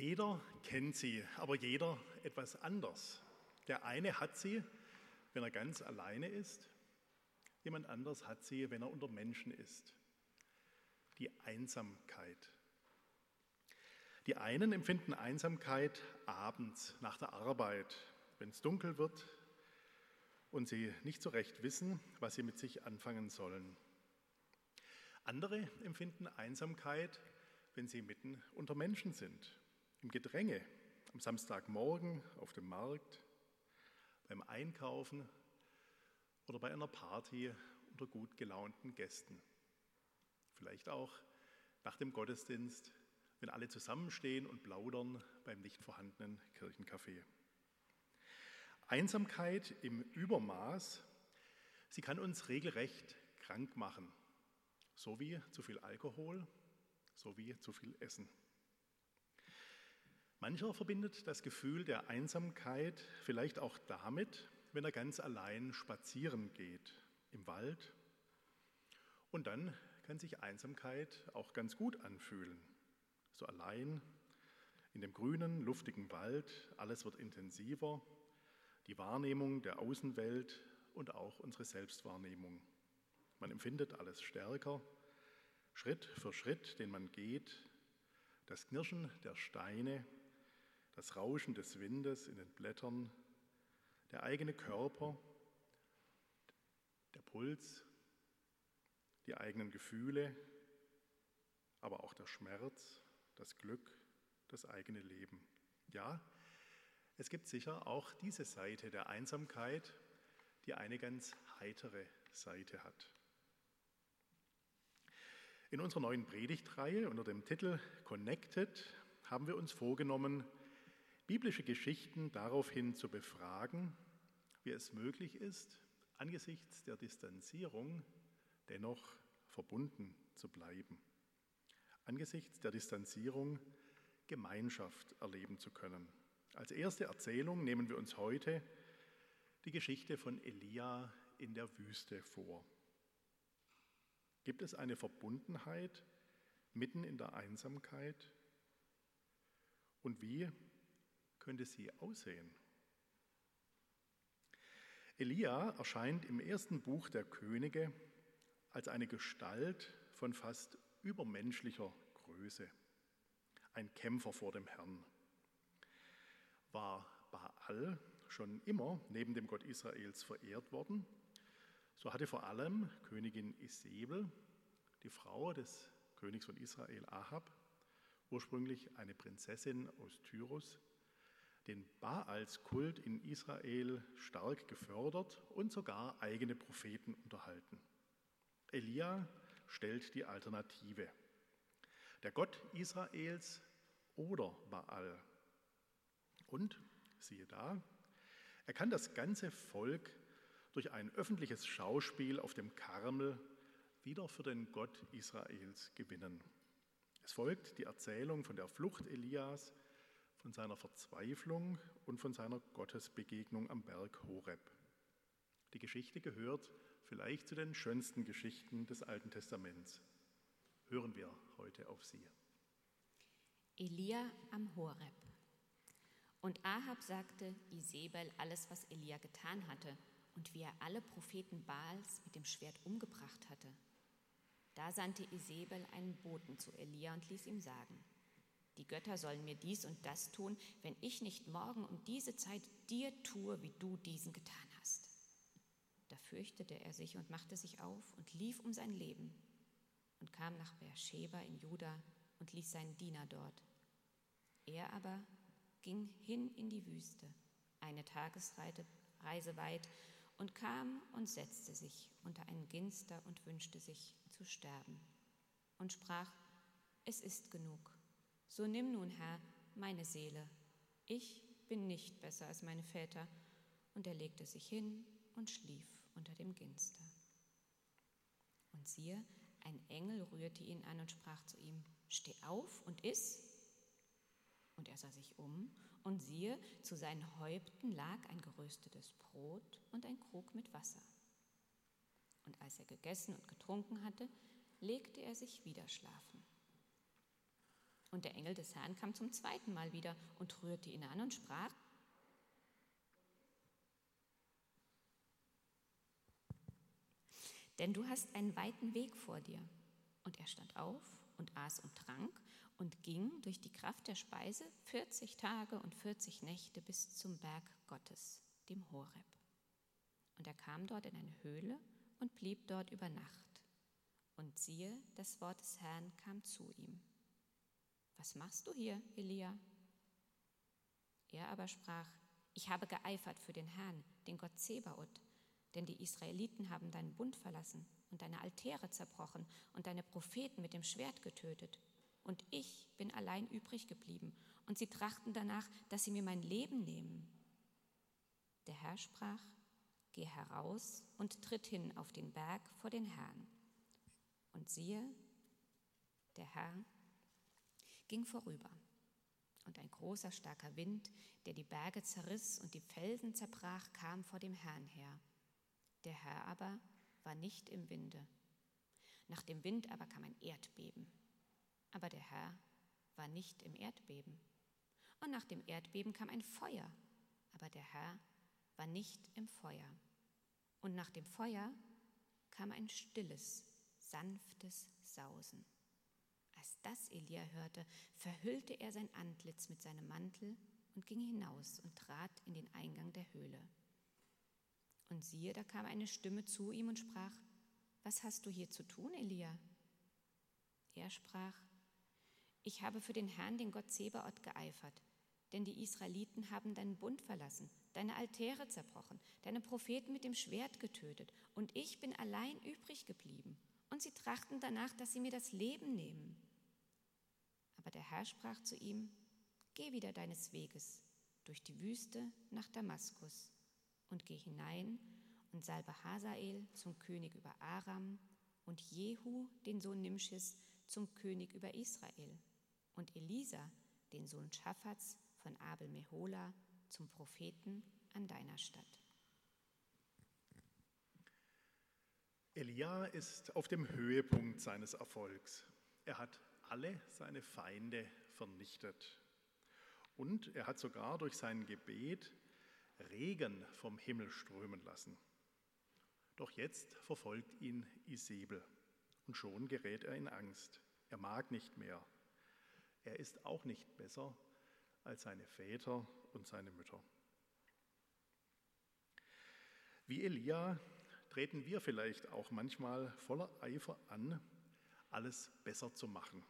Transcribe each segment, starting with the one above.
Jeder kennt sie, aber jeder etwas anders. Der eine hat sie, wenn er ganz alleine ist, jemand anders hat sie, wenn er unter Menschen ist. Die Einsamkeit. Die einen empfinden Einsamkeit abends nach der Arbeit, wenn es dunkel wird und sie nicht so recht wissen, was sie mit sich anfangen sollen. Andere empfinden Einsamkeit, wenn sie mitten unter Menschen sind, im Gedränge, am Samstagmorgen auf dem Markt, beim Einkaufen oder bei einer Party unter gut gelaunten Gästen. Vielleicht auch nach dem Gottesdienst, wenn alle zusammenstehen und plaudern beim nicht vorhandenen Kirchencafé. Einsamkeit im Übermaß, sie kann uns regelrecht krank machen, so wie zu viel Alkohol, so wie zu viel Essen. Mancher verbindet das Gefühl der Einsamkeit vielleicht auch damit, wenn er ganz allein spazieren geht im Wald. Und dann kann sich Einsamkeit auch ganz gut anfühlen. So allein in dem grünen, luftigen Wald, alles wird intensiver, die Wahrnehmung der Außenwelt und auch unsere Selbstwahrnehmung. Man empfindet alles stärker, Schritt für Schritt, den man geht, das Knirschen der Steine, das Rauschen des Windes in den Blättern, der eigene Körper, der Puls, die eigenen Gefühle, aber auch der Schmerz, das Glück, das eigene Leben. Ja, es gibt sicher auch diese Seite der Einsamkeit, die eine ganz heitere Seite hat. In unserer neuen Predigtreihe unter dem Titel Connected haben wir uns vorgenommen, biblische Geschichten daraufhin zu befragen, wie es möglich ist, angesichts der Distanzierung dennoch verbunden zu bleiben, angesichts der Distanzierung Gemeinschaft erleben zu können. Als erste Erzählung nehmen wir uns heute die Geschichte von Elia in der Wüste vor. Gibt es eine Verbundenheit mitten in der Einsamkeit? Und wie könnte sie aussehen? Elia erscheint im ersten Buch der Könige als eine Gestalt von fast übermenschlicher Größe, ein Kämpfer vor dem Herrn. War Baal schon immer neben dem Gott Israels verehrt worden, so hatte vor allem Königin Isabel, die Frau des Königs von Israel Ahab, ursprünglich eine Prinzessin aus Tyrus, den Baalskult in Israel stark gefördert und sogar eigene Propheten unterhalten. Elia stellt die Alternative. Der Gott Israels oder Baal. Und, siehe da, er kann das ganze Volk durch ein öffentliches Schauspiel auf dem Karmel wieder für den Gott Israels gewinnen. Es folgt die Erzählung von der Flucht Elias, von seiner Verzweiflung und von seiner Gottesbegegnung am Berg Horeb. Die Geschichte gehört vielleicht zu den schönsten Geschichten des Alten Testaments. Hören wir heute auf sie. Elia am Horeb. Und Ahab sagte Isabel alles, was Elia getan hatte und wie er alle Propheten Baals mit dem Schwert umgebracht hatte. Da sandte Isabel einen Boten zu Elia und ließ ihm sagen, die Götter sollen mir dies und das tun, wenn ich nicht morgen um diese Zeit dir tue, wie du diesen getan hast. Da fürchtete er sich und machte sich auf und lief um sein Leben und kam nach Beersheba in Juda und ließ seinen Diener dort. Er aber ging hin in die Wüste, eine Tagesreise weit, und kam und setzte sich unter einen Ginster und wünschte sich zu sterben und sprach, es ist genug. So nimm nun, Herr, meine Seele. Ich bin nicht besser als meine Väter. Und er legte sich hin und schlief unter dem Ginster. Und siehe, ein Engel rührte ihn an und sprach zu ihm, Steh auf und iss. Und er sah sich um, und siehe, zu seinen Häupten lag ein geröstetes Brot und ein Krug mit Wasser. Und als er gegessen und getrunken hatte, legte er sich wieder schlafen. Und der Engel des Herrn kam zum zweiten Mal wieder und rührte ihn an und sprach, denn du hast einen weiten Weg vor dir. Und er stand auf und aß und trank und ging durch die Kraft der Speise 40 Tage und 40 Nächte bis zum Berg Gottes, dem Horeb. Und er kam dort in eine Höhle und blieb dort über Nacht. Und siehe, das Wort des Herrn kam zu ihm. Was machst du hier, Elia? Er aber sprach, ich habe geeifert für den Herrn, den Gott Zebaoth, denn die Israeliten haben deinen Bund verlassen und deine Altäre zerbrochen und deine Propheten mit dem Schwert getötet. Und ich bin allein übrig geblieben, und sie trachten danach, dass sie mir mein Leben nehmen. Der Herr sprach, Geh heraus und tritt hin auf den Berg vor den Herrn. Und siehe, der Herr ging vorüber. Und ein großer, starker Wind, der die Berge zerriss und die Felsen zerbrach, kam vor dem Herrn her. Der Herr aber war nicht im Winde. Nach dem Wind aber kam ein Erdbeben. Aber der Herr war nicht im Erdbeben. Und nach dem Erdbeben kam ein Feuer. Aber der Herr war nicht im Feuer. Und nach dem Feuer kam ein stilles, sanftes Sausen. Als das Elia hörte, verhüllte er sein Antlitz mit seinem Mantel und ging hinaus und trat in den Eingang der Höhle. Und siehe, da kam eine Stimme zu ihm und sprach, Was hast du hier zu tun, Elia? Er sprach, Ich habe für den Herrn, den Gott Zebaoth, geeifert, denn die Israeliten haben deinen Bund verlassen, deine Altäre zerbrochen, deine Propheten mit dem Schwert getötet, und ich bin allein übrig geblieben. Und sie trachten danach, dass sie mir das Leben nehmen. Aber der Herr sprach zu ihm, Geh wieder deines Weges durch die Wüste nach Damaskus und geh hinein und salbe Hazael zum König über Aram und Jehu, den Sohn Nimschis, zum König über Israel und Elisa, den Sohn Schaffats von Abel Mehola, zum Propheten an deiner Stadt. Elia ist auf dem Höhepunkt seines Erfolgs. Er hat alle seine Feinde vernichtet. Und er hat sogar durch sein Gebet Regen vom Himmel strömen lassen. Doch jetzt verfolgt ihn Isabel und schon gerät er in Angst. Er mag nicht mehr. Er ist auch nicht besser als seine Väter und seine Mütter. Wie Elia treten wir vielleicht auch manchmal voller Eifer an, alles besser zu machen,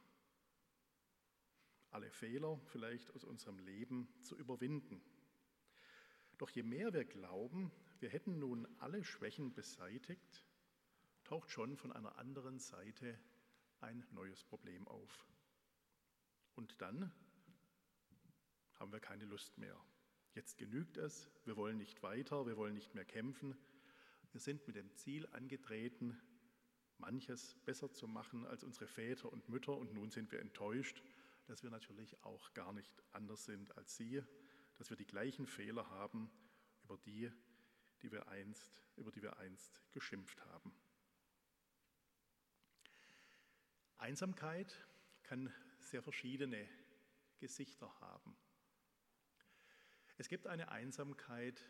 alle Fehler vielleicht aus unserem Leben zu überwinden. Doch je mehr wir glauben, wir hätten nun alle Schwächen beseitigt, taucht schon von einer anderen Seite ein neues Problem auf. Und dann haben wir keine Lust mehr. Jetzt genügt es, wir wollen nicht weiter, wir wollen nicht mehr kämpfen. Wir sind mit dem Ziel angetreten, manches besser zu machen als unsere Väter und Mütter und nun sind wir enttäuscht, dass wir natürlich auch gar nicht anders sind als sie dass wir die gleichen Fehler haben, über die, die wir einst, über die wir einst geschimpft haben. Einsamkeit kann sehr verschiedene Gesichter haben. Es gibt eine Einsamkeit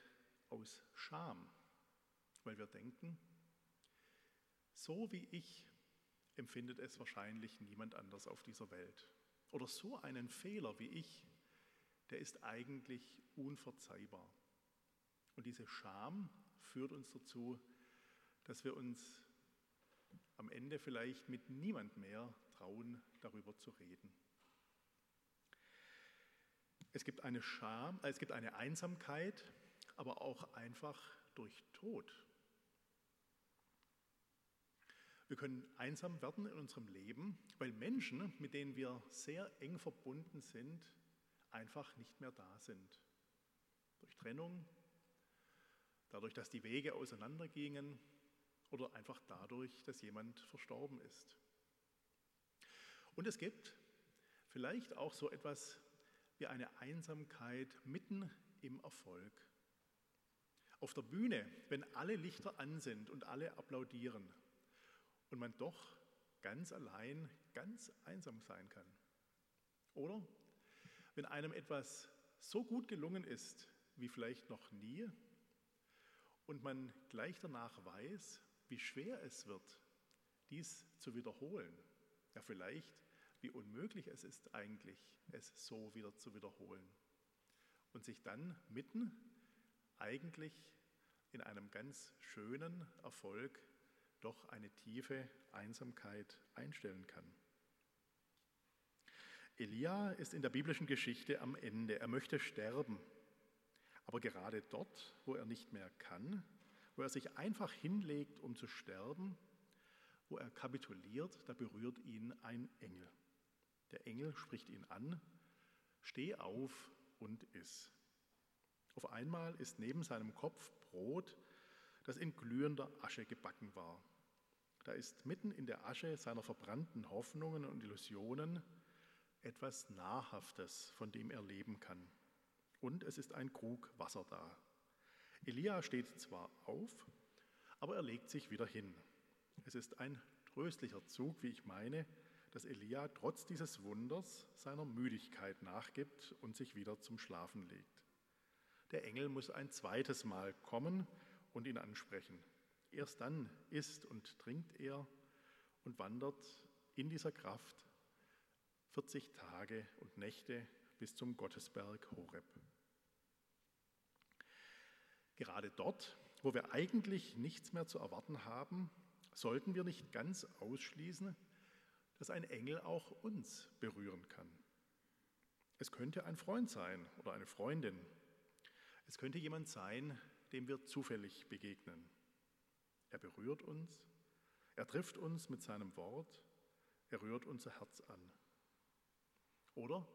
aus Scham, weil wir denken, so wie ich empfindet es wahrscheinlich niemand anders auf dieser Welt. Oder so einen Fehler wie ich der ist eigentlich unverzeihbar. Und diese Scham führt uns dazu, dass wir uns am Ende vielleicht mit niemand mehr trauen, darüber zu reden. Es gibt eine Scham, es gibt eine Einsamkeit, aber auch einfach durch Tod. Wir können einsam werden in unserem Leben, weil Menschen, mit denen wir sehr eng verbunden sind, einfach nicht mehr da sind. Durch Trennung, dadurch, dass die Wege auseinandergingen oder einfach dadurch, dass jemand verstorben ist. Und es gibt vielleicht auch so etwas wie eine Einsamkeit mitten im Erfolg. Auf der Bühne, wenn alle Lichter an sind und alle applaudieren und man doch ganz allein, ganz einsam sein kann. Oder wenn einem etwas so gut gelungen ist wie vielleicht noch nie und man gleich danach weiß, wie schwer es wird, dies zu wiederholen. Ja, vielleicht, wie unmöglich es ist eigentlich, es so wieder zu wiederholen. Und sich dann mitten eigentlich in einem ganz schönen Erfolg doch eine tiefe Einsamkeit einstellen kann. Elia ist in der biblischen Geschichte am Ende. Er möchte sterben. Aber gerade dort, wo er nicht mehr kann, wo er sich einfach hinlegt, um zu sterben, wo er kapituliert, da berührt ihn ein Engel. Der Engel spricht ihn an, steh auf und iss. Auf einmal ist neben seinem Kopf Brot, das in glühender Asche gebacken war. Da ist mitten in der Asche seiner verbrannten Hoffnungen und Illusionen etwas Nahrhaftes, von dem er leben kann. Und es ist ein Krug Wasser da. Elia steht zwar auf, aber er legt sich wieder hin. Es ist ein tröstlicher Zug, wie ich meine, dass Elia trotz dieses Wunders seiner Müdigkeit nachgibt und sich wieder zum Schlafen legt. Der Engel muss ein zweites Mal kommen und ihn ansprechen. Erst dann isst und trinkt er und wandert in dieser Kraft 40 Tage und Nächte bis zum Gottesberg Horeb. Gerade dort, wo wir eigentlich nichts mehr zu erwarten haben, sollten wir nicht ganz ausschließen, dass ein Engel auch uns berühren kann. Es könnte ein Freund sein oder eine Freundin. Es könnte jemand sein, dem wir zufällig begegnen. Er berührt uns, er trifft uns mit seinem Wort, er rührt unser Herz an. Oder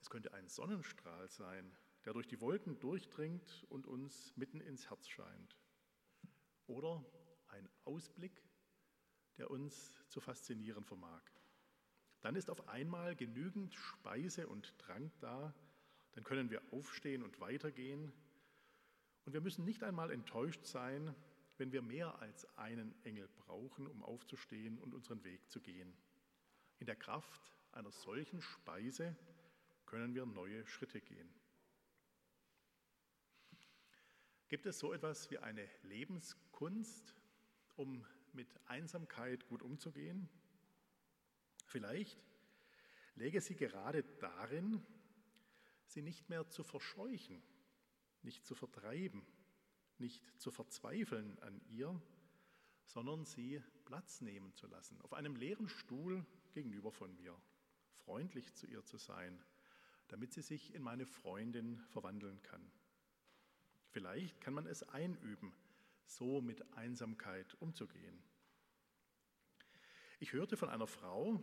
es könnte ein Sonnenstrahl sein, der durch die Wolken durchdringt und uns mitten ins Herz scheint. Oder ein Ausblick, der uns zu faszinieren vermag. Dann ist auf einmal genügend Speise und Trank da, dann können wir aufstehen und weitergehen. Und wir müssen nicht einmal enttäuscht sein, wenn wir mehr als einen Engel brauchen, um aufzustehen und unseren Weg zu gehen. In der Kraft einer solchen Speise können wir neue Schritte gehen. Gibt es so etwas wie eine Lebenskunst, um mit Einsamkeit gut umzugehen? Vielleicht läge sie gerade darin, sie nicht mehr zu verscheuchen, nicht zu vertreiben, nicht zu verzweifeln an ihr, sondern sie Platz nehmen zu lassen, auf einem leeren Stuhl gegenüber von mir, freundlich zu ihr zu sein, damit sie sich in meine Freundin verwandeln kann. Vielleicht kann man es einüben, so mit Einsamkeit umzugehen. Ich hörte von einer Frau,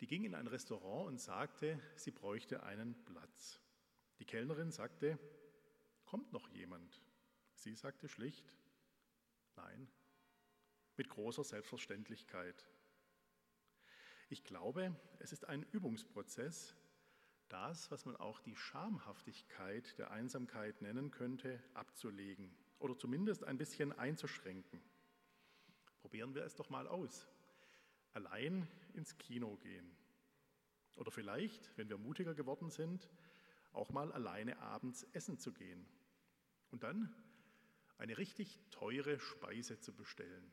die ging in ein Restaurant und sagte, sie bräuchte einen Platz. Die Kellnerin sagte, kommt noch jemand? Sie sagte schlicht, nein, mit großer Selbstverständlichkeit. Ich glaube, es ist ein Übungsprozess, das, was man auch die Schamhaftigkeit der Einsamkeit nennen könnte, abzulegen oder zumindest ein bisschen einzuschränken. Probieren wir es doch mal aus. Allein ins Kino gehen. Oder vielleicht, wenn wir mutiger geworden sind, auch mal alleine abends essen zu gehen. Und dann eine richtig teure Speise zu bestellen.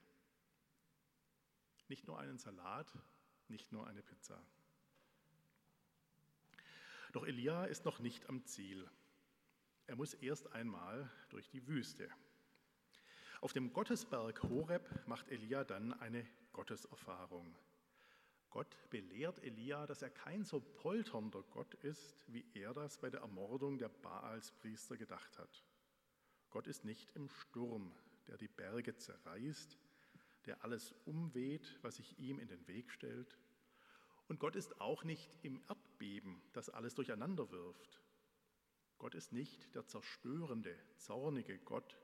Nicht nur einen Salat, nicht nur eine Pizza. Doch Elia ist noch nicht am Ziel. Er muss erst einmal durch die Wüste. Auf dem Gottesberg Horeb macht Elia dann eine Gotteserfahrung. Gott belehrt Elia, dass er kein so polternder Gott ist, wie er das bei der Ermordung der Baalspriester gedacht hat. Gott ist nicht im Sturm, der die Berge zerreißt, der alles umweht, was sich ihm in den Weg stellt. Und Gott ist auch nicht im Erdbeben, das alles durcheinander wirft. Gott ist nicht der zerstörende, zornige Gott.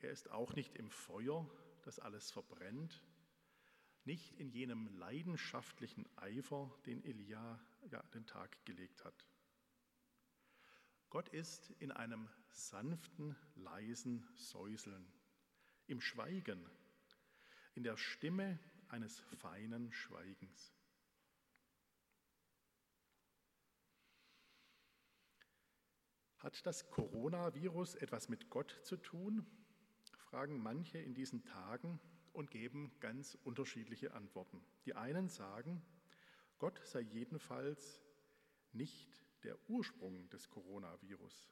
Er ist auch nicht im Feuer, das alles verbrennt, nicht in jenem leidenschaftlichen Eifer, den Elia ja, den Tag gelegt hat. Gott ist in einem sanften, leisen Säuseln, im Schweigen, in der Stimme eines feinen Schweigens. Hat das Coronavirus etwas mit Gott zu tun? fragen manche in diesen Tagen und geben ganz unterschiedliche Antworten. Die einen sagen, Gott sei jedenfalls nicht der Ursprung des Coronavirus.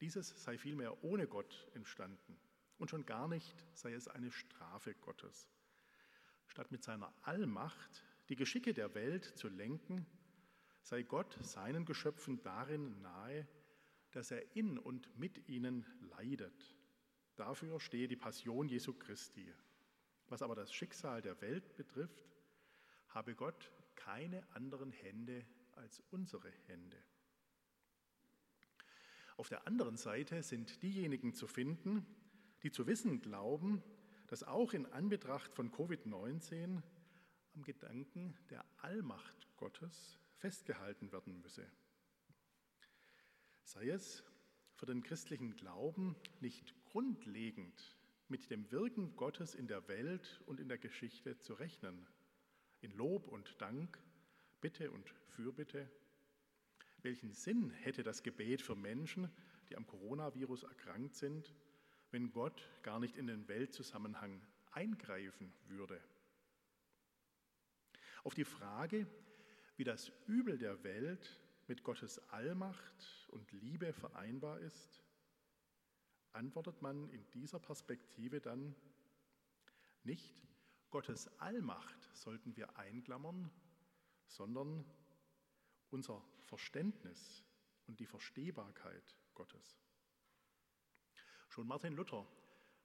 Dieses sei vielmehr ohne Gott entstanden und schon gar nicht sei es eine Strafe Gottes. Statt mit seiner Allmacht die Geschicke der Welt zu lenken, sei Gott seinen Geschöpfen darin nahe, dass er in und mit ihnen leidet. Dafür stehe die Passion Jesu Christi. Was aber das Schicksal der Welt betrifft, habe Gott keine anderen Hände als unsere Hände. Auf der anderen Seite sind diejenigen zu finden, die zu wissen glauben, dass auch in Anbetracht von Covid-19 am Gedanken der Allmacht Gottes festgehalten werden müsse. Sei es für den christlichen Glauben nicht grundlegend mit dem Wirken Gottes in der Welt und in der Geschichte zu rechnen, in Lob und Dank, Bitte und Fürbitte, welchen Sinn hätte das Gebet für Menschen, die am Coronavirus erkrankt sind, wenn Gott gar nicht in den Weltzusammenhang eingreifen würde? Auf die Frage, wie das Übel der Welt mit Gottes Allmacht und Liebe vereinbar ist, antwortet man in dieser Perspektive dann nicht, Gottes Allmacht sollten wir einklammern, sondern unser Verständnis und die Verstehbarkeit Gottes. Schon Martin Luther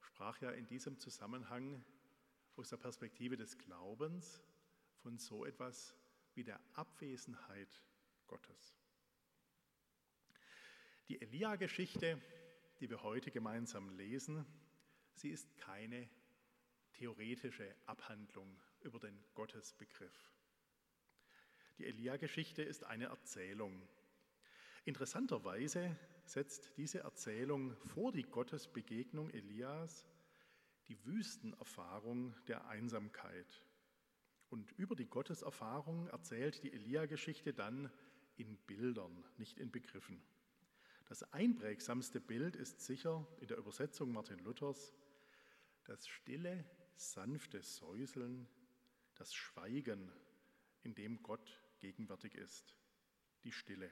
sprach ja in diesem Zusammenhang aus der Perspektive des Glaubens von so etwas wie der Abwesenheit Gottes. Die Elia-Geschichte, die wir heute gemeinsam lesen, sie ist keine theoretische Abhandlung über den Gottesbegriff. Die Elia-Geschichte ist eine Erzählung. Interessanterweise setzt diese Erzählung vor die Gottesbegegnung Elias die Wüstenerfahrung der Einsamkeit. Und über die Gotteserfahrung erzählt die Elia-Geschichte dann in Bildern, nicht in Begriffen. Das einprägsamste Bild ist sicher in der Übersetzung Martin Luthers das stille, sanfte Säuseln, das Schweigen, in dem Gott gegenwärtig ist, die Stille.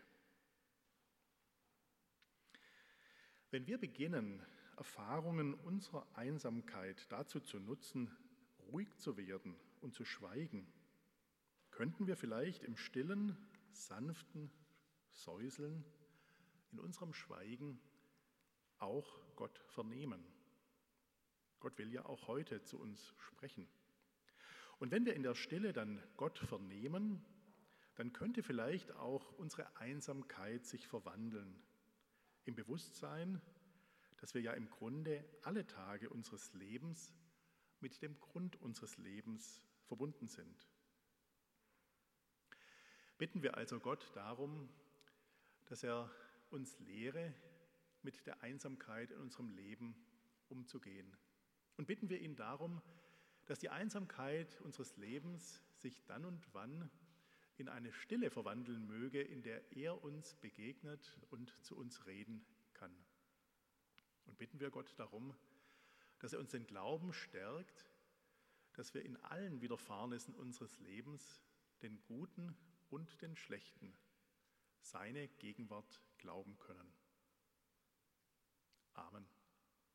Wenn wir beginnen, Erfahrungen unserer Einsamkeit dazu zu nutzen, ruhig zu werden und zu schweigen, könnten wir vielleicht im stillen, sanften Säuseln in unserem Schweigen auch Gott vernehmen. Gott will ja auch heute zu uns sprechen. Und wenn wir in der Stille dann Gott vernehmen, dann könnte vielleicht auch unsere Einsamkeit sich verwandeln. Im Bewusstsein, dass wir ja im Grunde alle Tage unseres Lebens mit dem Grund unseres Lebens verbunden sind. Bitten wir also Gott darum, dass er uns lehre, mit der Einsamkeit in unserem Leben umzugehen. Und bitten wir ihn darum, dass die Einsamkeit unseres Lebens sich dann und wann in eine Stille verwandeln möge, in der er uns begegnet und zu uns reden kann. Und bitten wir Gott darum, dass er uns den Glauben stärkt, dass wir in allen Widerfahrnissen unseres Lebens, den guten und den schlechten, seine Gegenwart glauben können. Amen.